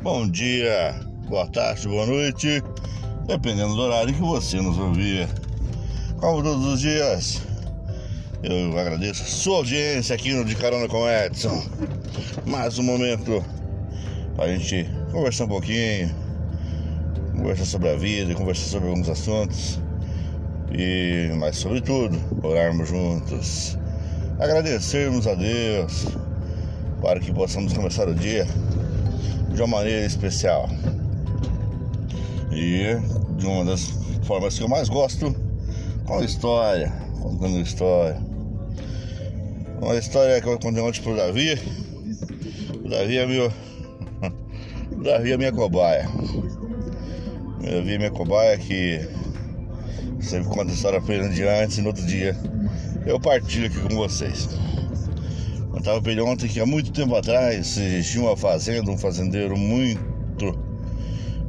Bom dia, boa tarde, boa noite, dependendo do horário que você nos ouvir. Como todos os dias, eu agradeço sua audiência aqui no De Carona com Edson. Mais um momento para a gente conversar um pouquinho, conversar sobre a vida, conversar sobre alguns assuntos e, mais sobretudo, orarmos juntos, agradecermos a Deus para que possamos começar o dia de uma maneira especial. E de uma das formas que eu mais gosto, com história, contando história. Uma história que eu contei ontem pro Davi. O Davi é meu. O Davi é minha cobaia. O Davi é minha cobaia que sempre conta a história pra ele antes e no outro dia eu partilho aqui com vocês. Eu tava pra ele ontem que há muito tempo atrás existia uma fazenda, um fazendeiro muito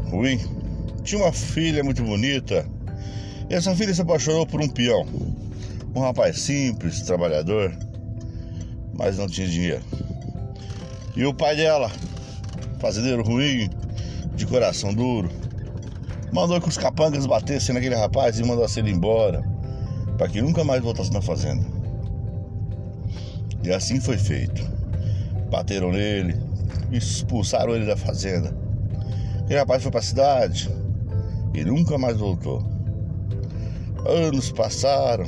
ruim. Tinha uma filha muito bonita. E essa filha se apaixonou por um peão. Um rapaz simples, trabalhador, mas não tinha dinheiro. E o pai dela, fazendeiro ruim, de coração duro, mandou que os capangas batessem naquele rapaz e mandassem ele embora, para que nunca mais voltasse na fazenda. E assim foi feito. Bateram nele, expulsaram ele da fazenda. E o rapaz foi para a cidade e nunca mais voltou. Anos passaram.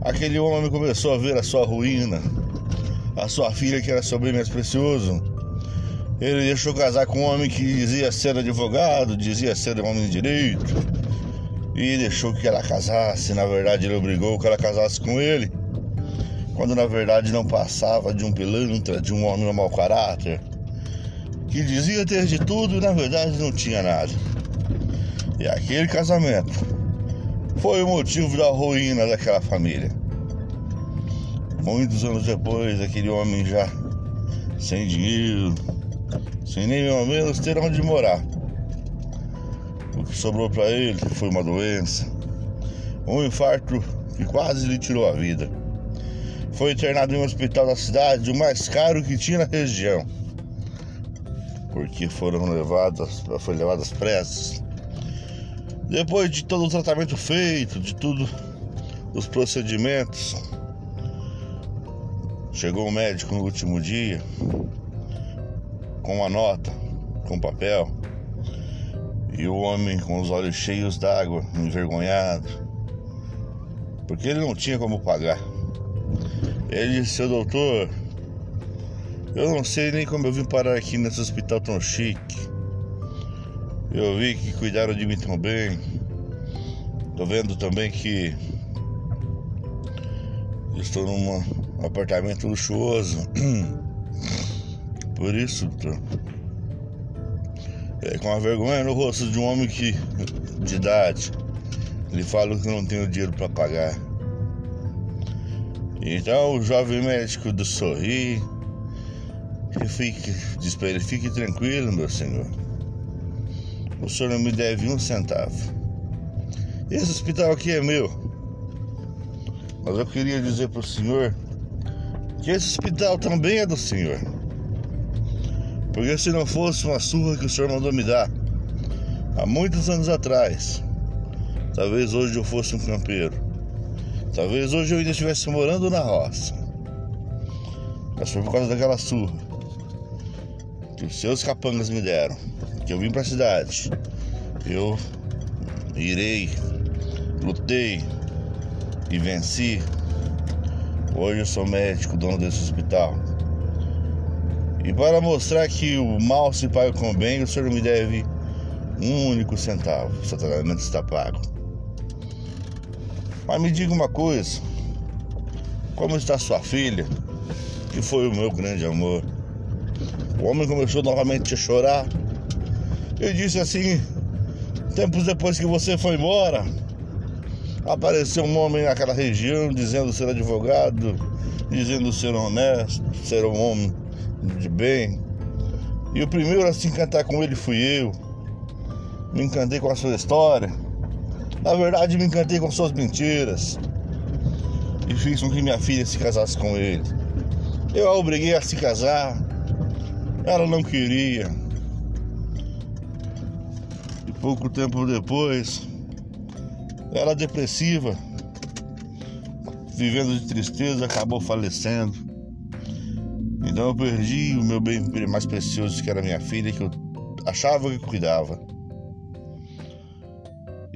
Aquele homem começou a ver a sua ruína. A sua filha, que era seu bem mais precioso. Ele deixou casar com um homem que dizia ser advogado, dizia ser homem de direito. E deixou que ela casasse. Na verdade, ele obrigou que ela casasse com ele quando na verdade não passava de um pilantra, de um homem mau caráter, que dizia ter de tudo e na verdade não tinha nada. E aquele casamento foi o motivo da ruína daquela família. Muitos anos depois, aquele homem já sem dinheiro, sem nem ao menos ter onde morar. O que sobrou para ele foi uma doença, um infarto que quase lhe tirou a vida foi internado em um hospital da cidade, o mais caro que tinha na região, porque foram levadas, foi levadas pressas. Depois de todo o tratamento feito, de tudo os procedimentos, chegou o um médico no último dia com uma nota, com papel, e o homem com os olhos cheios d'água, envergonhado, porque ele não tinha como pagar. Ele disse, seu doutor, eu não sei nem como eu vim parar aqui nesse hospital tão chique. Eu vi que cuidaram de mim tão bem. Tô vendo também que estou num apartamento luxuoso. Por isso, doutor. É, com a vergonha no rosto de um homem que de idade. Ele fala que não tem o dinheiro para pagar. Então o jovem médico do sorri fique, diz para ele, fique tranquilo, meu senhor. O senhor não me deve um centavo. Esse hospital aqui é meu. Mas eu queria dizer para o senhor que esse hospital também é do senhor. Porque se não fosse uma surra que o senhor mandou me dar há muitos anos atrás, talvez hoje eu fosse um campeiro. Talvez hoje eu ainda estivesse morando na roça. Mas foi por causa daquela surra que os seus capangas me deram. Que eu vim pra cidade. Eu irei, lutei e venci. Hoje eu sou médico, dono desse hospital. E para mostrar que o mal se paga com o bem, o senhor me deve um único centavo. O seu tratamento está pago. Mas me diga uma coisa: como está sua filha, que foi o meu grande amor? O homem começou novamente a chorar. Eu disse assim: tempos depois que você foi embora, apareceu um homem naquela região dizendo ser advogado, dizendo ser honesto, ser um homem de bem. E o primeiro a se encantar com ele fui eu. Me encantei com a sua história. Na verdade, me encantei com suas mentiras e fiz com que minha filha se casasse com ele. Eu a obriguei a se casar, ela não queria. Pouco tempo depois, ela depressiva, vivendo de tristeza, acabou falecendo. Então eu perdi o meu bem mais precioso, que era minha filha, que eu achava que cuidava.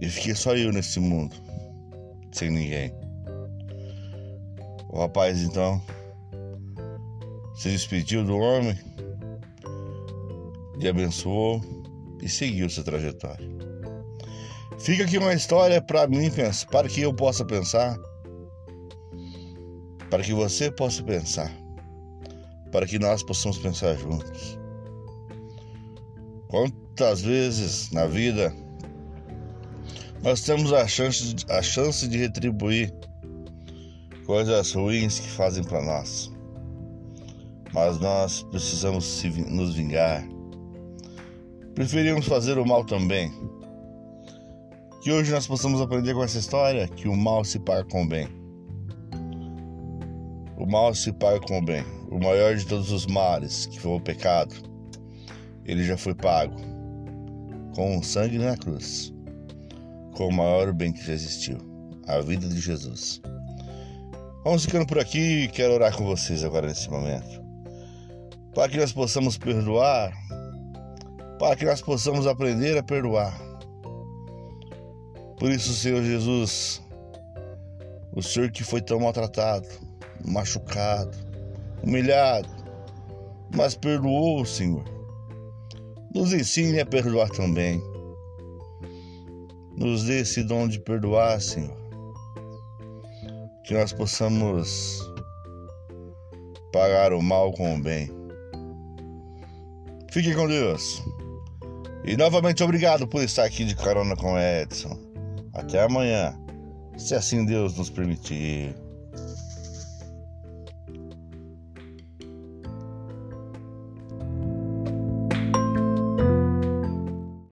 E fiquei só eu nesse mundo, sem ninguém. O rapaz então se despediu do homem, lhe abençoou e seguiu sua trajetória. Fica aqui uma história para mim para que eu possa pensar, para que você possa pensar, para que nós possamos pensar juntos. Quantas vezes na vida nós temos a chance, a chance de retribuir coisas ruins que fazem para nós. Mas nós precisamos nos vingar. Preferimos fazer o mal também. Que hoje nós possamos aprender com essa história que o mal se paga com o bem. O mal se paga com o bem. O maior de todos os males, que foi o pecado, ele já foi pago com o sangue na cruz, com o maior bem que já existiu, a vida de Jesus. Vamos ficando por aqui. Quero orar com vocês agora nesse momento. Para que nós possamos perdoar, para que nós possamos aprender a perdoar. Por isso, Senhor Jesus, o Senhor que foi tão maltratado, machucado, humilhado, mas perdoou, Senhor. Nos ensine a perdoar também. Nos dê esse dom de perdoar, Senhor que nós possamos pagar o mal com o bem. Fique com Deus. E novamente obrigado por estar aqui de carona com Edson. Até amanhã, se assim Deus nos permitir.